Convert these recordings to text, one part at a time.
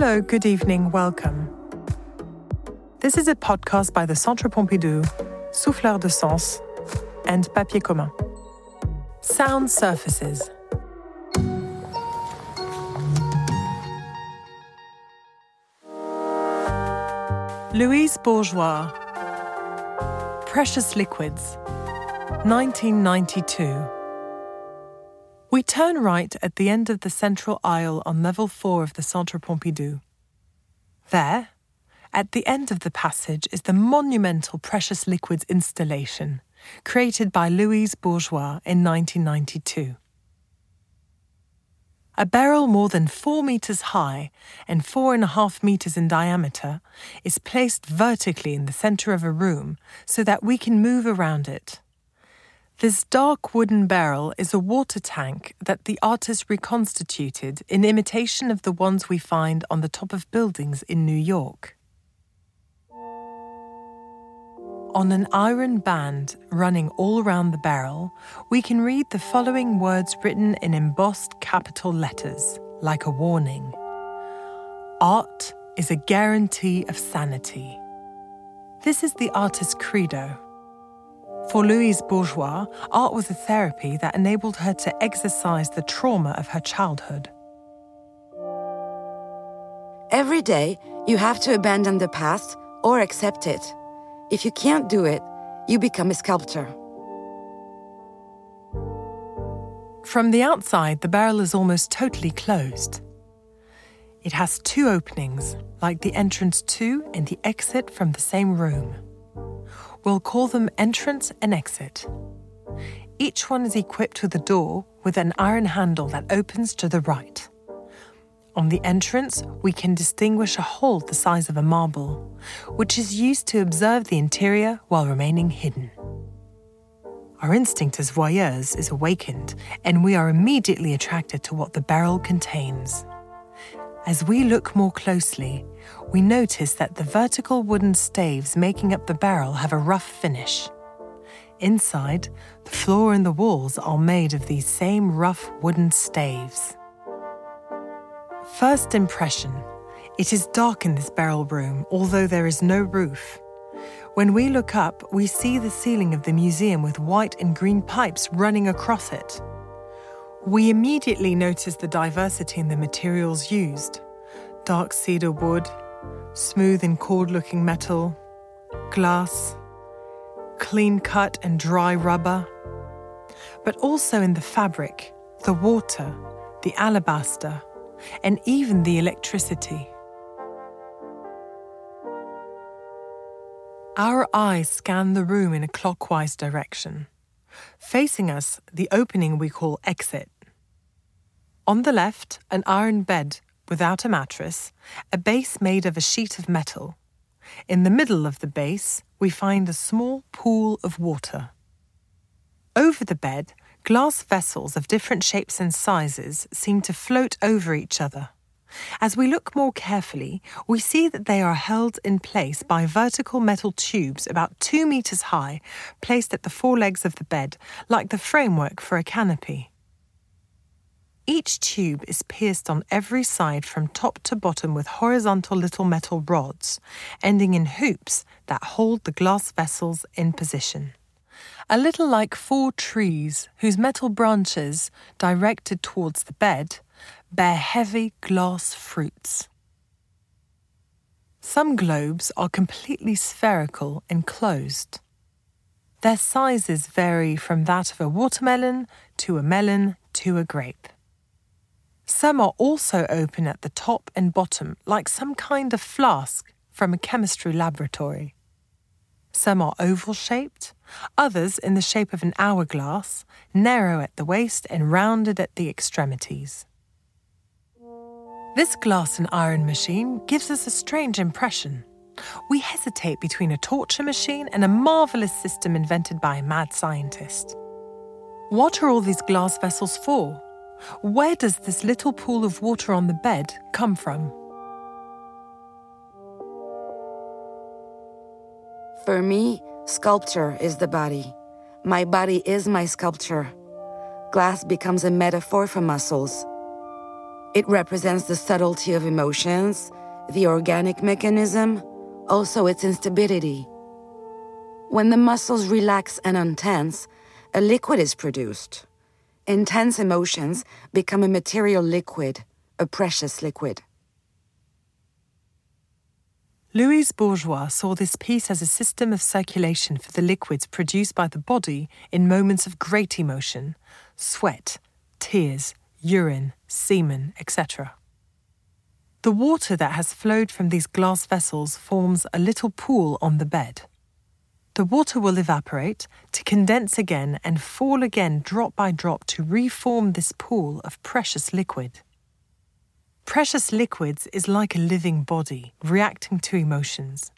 Hello, good evening, welcome. This is a podcast by the Centre Pompidou, Souffleur de Sens, and Papier Commun. Sound surfaces. Louise Bourgeois, Precious Liquids, 1992. We turn right at the end of the central aisle on level 4 of the Centre Pompidou. There, at the end of the passage, is the monumental Precious Liquids installation, created by Louise Bourgeois in 1992. A barrel more than four meters high and four and a half meters in diameter is placed vertically in the center of a room so that we can move around it. This dark wooden barrel is a water tank that the artist reconstituted in imitation of the ones we find on the top of buildings in New York. On an iron band running all around the barrel, we can read the following words written in embossed capital letters, like a warning Art is a guarantee of sanity. This is the artist's credo. For Louise Bourgeois, art was a therapy that enabled her to exercise the trauma of her childhood. Every day, you have to abandon the past or accept it. If you can't do it, you become a sculptor. From the outside, the barrel is almost totally closed. It has two openings, like the entrance to and the exit from the same room. We'll call them entrance and exit. Each one is equipped with a door with an iron handle that opens to the right. On the entrance, we can distinguish a hole the size of a marble, which is used to observe the interior while remaining hidden. Our instinct as voyeurs is awakened, and we are immediately attracted to what the barrel contains. As we look more closely, we notice that the vertical wooden staves making up the barrel have a rough finish. Inside, the floor and the walls are made of these same rough wooden staves. First impression it is dark in this barrel room, although there is no roof. When we look up, we see the ceiling of the museum with white and green pipes running across it. We immediately notice the diversity in the materials used dark cedar wood, smooth and cold looking metal, glass, clean cut and dry rubber, but also in the fabric, the water, the alabaster, and even the electricity. Our eyes scan the room in a clockwise direction. Facing us, the opening we call exit. On the left, an iron bed without a mattress, a base made of a sheet of metal. In the middle of the base, we find a small pool of water. Over the bed, glass vessels of different shapes and sizes seem to float over each other. As we look more carefully, we see that they are held in place by vertical metal tubes about two meters high, placed at the four legs of the bed, like the framework for a canopy. Each tube is pierced on every side from top to bottom with horizontal little metal rods, ending in hoops that hold the glass vessels in position. A little like four trees whose metal branches, directed towards the bed, bear heavy glass fruits. Some globes are completely spherical and closed. Their sizes vary from that of a watermelon to a melon to a grape. Some are also open at the top and bottom, like some kind of flask from a chemistry laboratory. Some are oval shaped, others in the shape of an hourglass, narrow at the waist and rounded at the extremities. This glass and iron machine gives us a strange impression. We hesitate between a torture machine and a marvelous system invented by a mad scientist. What are all these glass vessels for? Where does this little pool of water on the bed come from? For me, sculpture is the body. My body is my sculpture. Glass becomes a metaphor for muscles. It represents the subtlety of emotions, the organic mechanism, also its instability. When the muscles relax and untense, a liquid is produced. Intense emotions become a material liquid, a precious liquid. Louise Bourgeois saw this piece as a system of circulation for the liquids produced by the body in moments of great emotion sweat, tears, urine, semen, etc. The water that has flowed from these glass vessels forms a little pool on the bed. The water will evaporate to condense again and fall again drop by drop to reform this pool of precious liquid. Precious liquids is like a living body reacting to emotions.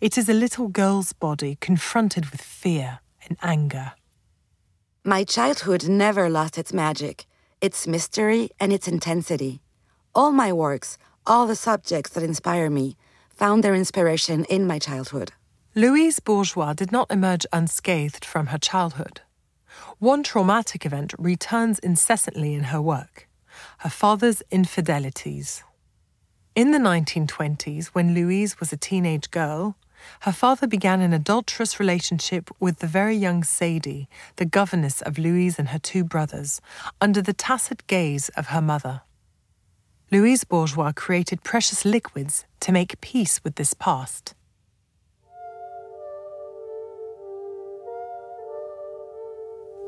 It is a little girl's body confronted with fear and anger. My childhood never lost its magic, its mystery, and its intensity. All my works, all the subjects that inspire me, found their inspiration in my childhood. Louise Bourgeois did not emerge unscathed from her childhood. One traumatic event returns incessantly in her work her father's infidelities. In the 1920s, when Louise was a teenage girl, her father began an adulterous relationship with the very young Sadie, the governess of Louise and her two brothers, under the tacit gaze of her mother. Louise Bourgeois created precious liquids to make peace with this past.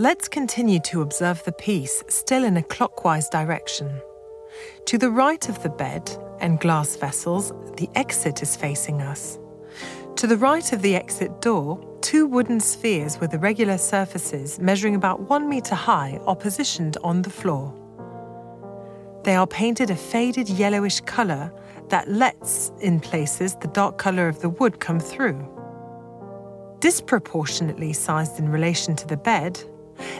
Let's continue to observe the piece still in a clockwise direction. To the right of the bed and glass vessels, the exit is facing us. To the right of the exit door, two wooden spheres with irregular surfaces measuring about one metre high are positioned on the floor. They are painted a faded yellowish colour that lets, in places, the dark colour of the wood come through. Disproportionately sized in relation to the bed,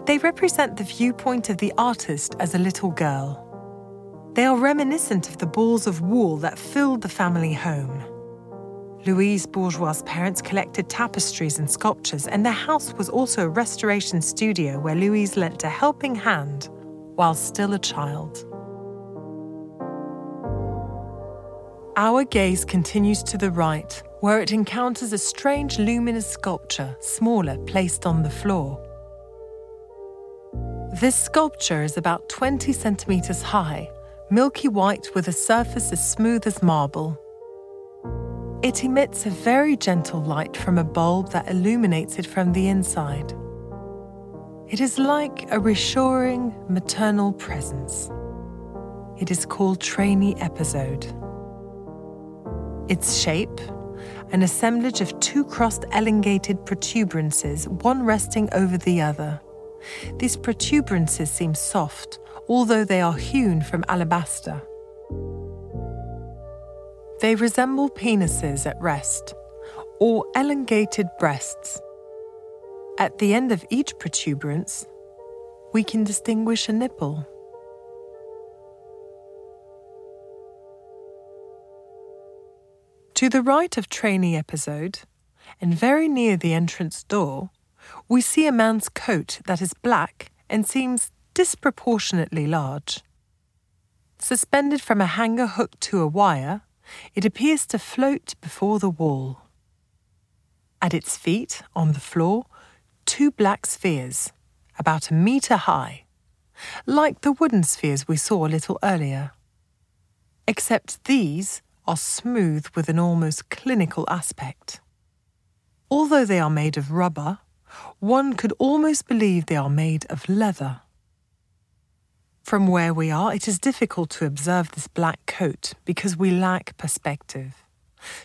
they represent the viewpoint of the artist as a little girl. They are reminiscent of the balls of wool that filled the family home. Louise Bourgeois' parents collected tapestries and sculptures, and their house was also a restoration studio where Louise lent a helping hand while still a child. Our gaze continues to the right, where it encounters a strange luminous sculpture, smaller, placed on the floor. This sculpture is about 20 centimetres high, milky white with a surface as smooth as marble. It emits a very gentle light from a bulb that illuminates it from the inside. It is like a reassuring maternal presence. It is called Trani Episode. Its shape, an assemblage of two crossed elongated protuberances, one resting over the other. These protuberances seem soft, although they are hewn from alabaster. They resemble penises at rest, or elongated breasts. At the end of each protuberance, we can distinguish a nipple. To the right of Trani Episode, and very near the entrance door, we see a man's coat that is black and seems disproportionately large. Suspended from a hanger hooked to a wire, it appears to float before the wall. At its feet, on the floor, two black spheres, about a metre high, like the wooden spheres we saw a little earlier. Except these are smooth with an almost clinical aspect. Although they are made of rubber, one could almost believe they are made of leather. From where we are, it is difficult to observe this black coat because we lack perspective.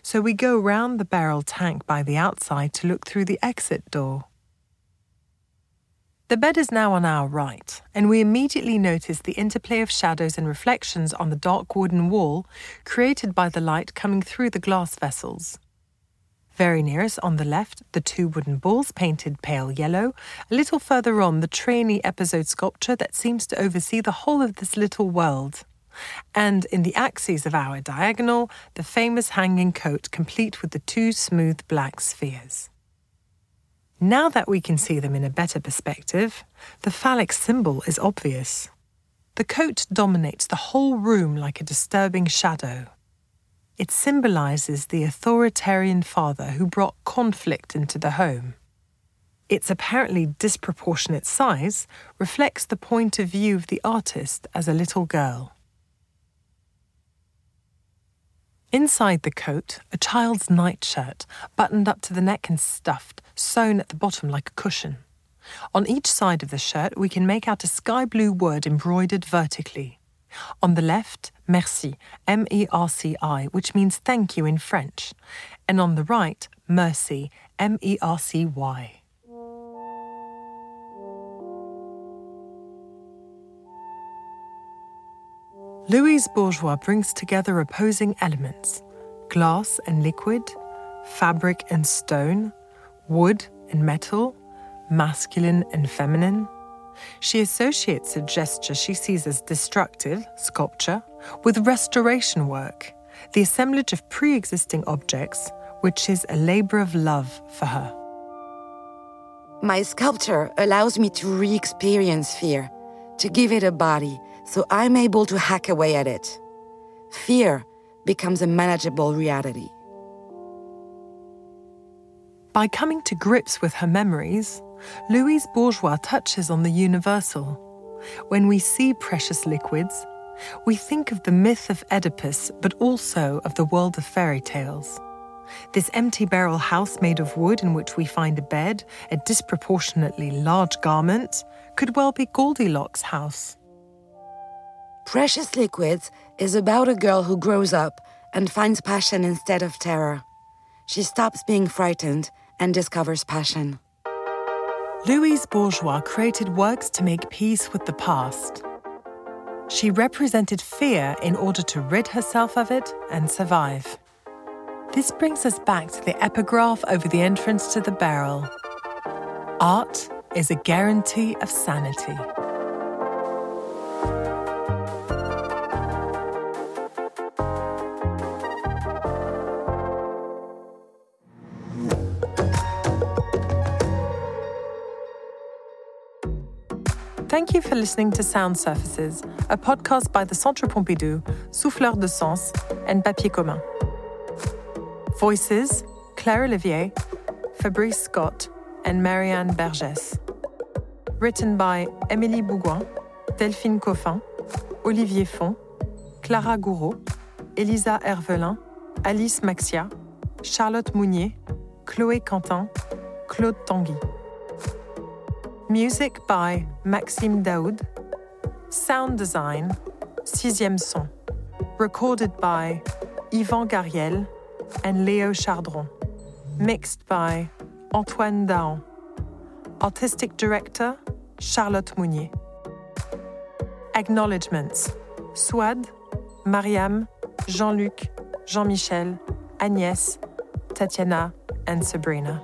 So we go round the barrel tank by the outside to look through the exit door. The bed is now on our right, and we immediately notice the interplay of shadows and reflections on the dark wooden wall created by the light coming through the glass vessels. Very near us on the left, the two wooden balls painted pale yellow. A little further on, the Trani Episode sculpture that seems to oversee the whole of this little world. And in the axes of our diagonal, the famous hanging coat, complete with the two smooth black spheres. Now that we can see them in a better perspective, the phallic symbol is obvious. The coat dominates the whole room like a disturbing shadow. It symbolizes the authoritarian father who brought conflict into the home. Its apparently disproportionate size reflects the point of view of the artist as a little girl. Inside the coat, a child's nightshirt, buttoned up to the neck and stuffed, sewn at the bottom like a cushion. On each side of the shirt, we can make out a sky blue word embroidered vertically. On the left, merci, M E R C I, which means thank you in French. And on the right, mercy, M E R C Y. Louise Bourgeois brings together opposing elements glass and liquid, fabric and stone, wood and metal, masculine and feminine. She associates a gesture she sees as destructive, sculpture, with restoration work, the assemblage of pre existing objects, which is a labor of love for her. My sculpture allows me to re experience fear, to give it a body, so I'm able to hack away at it. Fear becomes a manageable reality. By coming to grips with her memories, Louise Bourgeois touches on the universal. When we see precious liquids, we think of the myth of Oedipus, but also of the world of fairy tales. This empty barrel house made of wood in which we find a bed, a disproportionately large garment, could well be Goldilocks' house. Precious Liquids is about a girl who grows up and finds passion instead of terror. She stops being frightened and discovers passion. Louise Bourgeois created works to make peace with the past. She represented fear in order to rid herself of it and survive. This brings us back to the epigraph over the entrance to the barrel Art is a guarantee of sanity. Thank you for listening to Sound Surfaces, a podcast by the Centre Pompidou, Souffleur de Sens, and Papier Commun. Voices Claire Olivier, Fabrice Scott, and Marianne Bergès. Written by Émilie Bougoin, Delphine Coffin, Olivier Font, Clara Gouraud, Elisa Hervelin, Alice Maxia, Charlotte Mounier, Chloé Quentin, Claude Tanguy. Music by Maxime Daoud. Sound design, Sixième Son. Recorded by Yvan Gariel and Leo Chardron. Mixed by Antoine Daon. Artistic director, Charlotte Mounier. Acknowledgements Swad, Mariam, Jean-Luc, Jean-Michel, Agnès, Tatiana, and Sabrina.